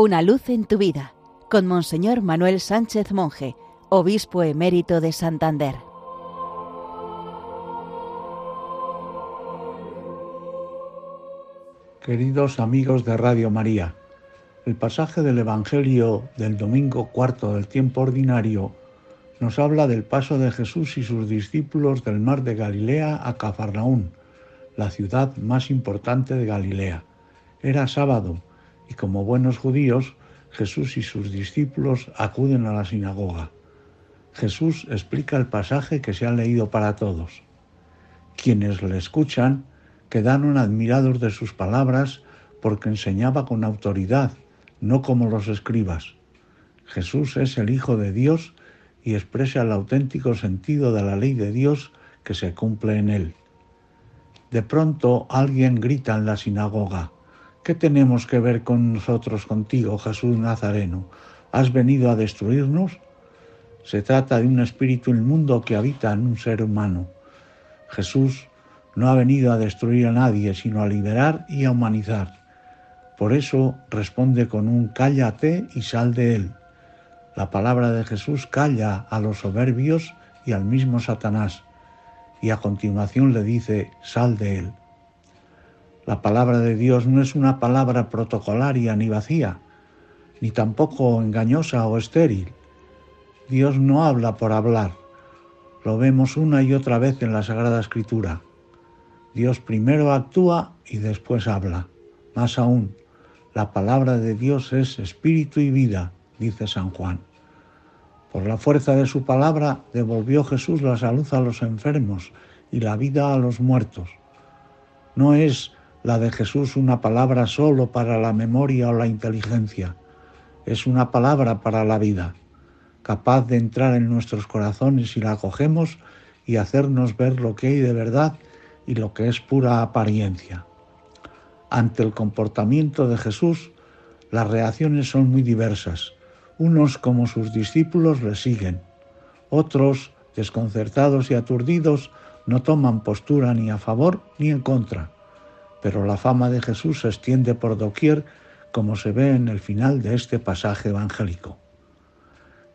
Una luz en tu vida con Monseñor Manuel Sánchez Monje, obispo emérito de Santander. Queridos amigos de Radio María, el pasaje del Evangelio del domingo cuarto del tiempo ordinario nos habla del paso de Jesús y sus discípulos del mar de Galilea a Cafarnaún, la ciudad más importante de Galilea. Era sábado y como buenos judíos, Jesús y sus discípulos acuden a la sinagoga. Jesús explica el pasaje que se ha leído para todos. Quienes le escuchan quedaron admirados de sus palabras porque enseñaba con autoridad, no como los escribas. Jesús es el Hijo de Dios y expresa el auténtico sentido de la ley de Dios que se cumple en él. De pronto alguien grita en la sinagoga, ¿qué tenemos que ver con nosotros contigo, Jesús Nazareno? ¿Has venido a destruirnos? Se trata de un espíritu inmundo que habita en un ser humano. Jesús no ha venido a destruir a nadie, sino a liberar y a humanizar. Por eso responde con un cállate y sal de él. La palabra de Jesús calla a los soberbios y al mismo Satanás, y a continuación le dice, sal de él. La palabra de Dios no es una palabra protocolaria ni vacía, ni tampoco engañosa o estéril. Dios no habla por hablar. Lo vemos una y otra vez en la Sagrada Escritura. Dios primero actúa y después habla. Más aún, la palabra de Dios es espíritu y vida, dice San Juan. Por la fuerza de su palabra devolvió Jesús la salud a los enfermos y la vida a los muertos. No es la de Jesús una palabra solo para la memoria o la inteligencia, es una palabra para la vida, capaz de entrar en nuestros corazones si la acogemos y hacernos ver lo que hay de verdad y lo que es pura apariencia. Ante el comportamiento de Jesús, las reacciones son muy diversas. Unos como sus discípulos le siguen, otros, desconcertados y aturdidos, no toman postura ni a favor ni en contra. Pero la fama de Jesús se extiende por doquier, como se ve en el final de este pasaje evangélico.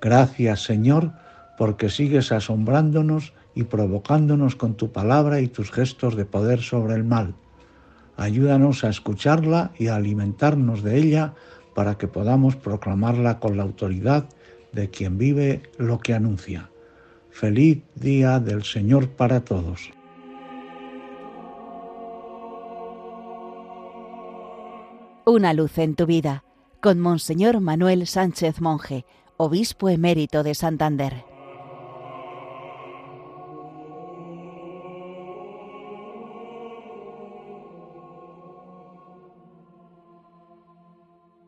Gracias, Señor, porque sigues asombrándonos y provocándonos con tu palabra y tus gestos de poder sobre el mal. Ayúdanos a escucharla y a alimentarnos de ella para que podamos proclamarla con la autoridad de quien vive lo que anuncia. Feliz día del Señor para todos. Una luz en tu vida con Monseñor Manuel Sánchez Monje, obispo emérito de Santander.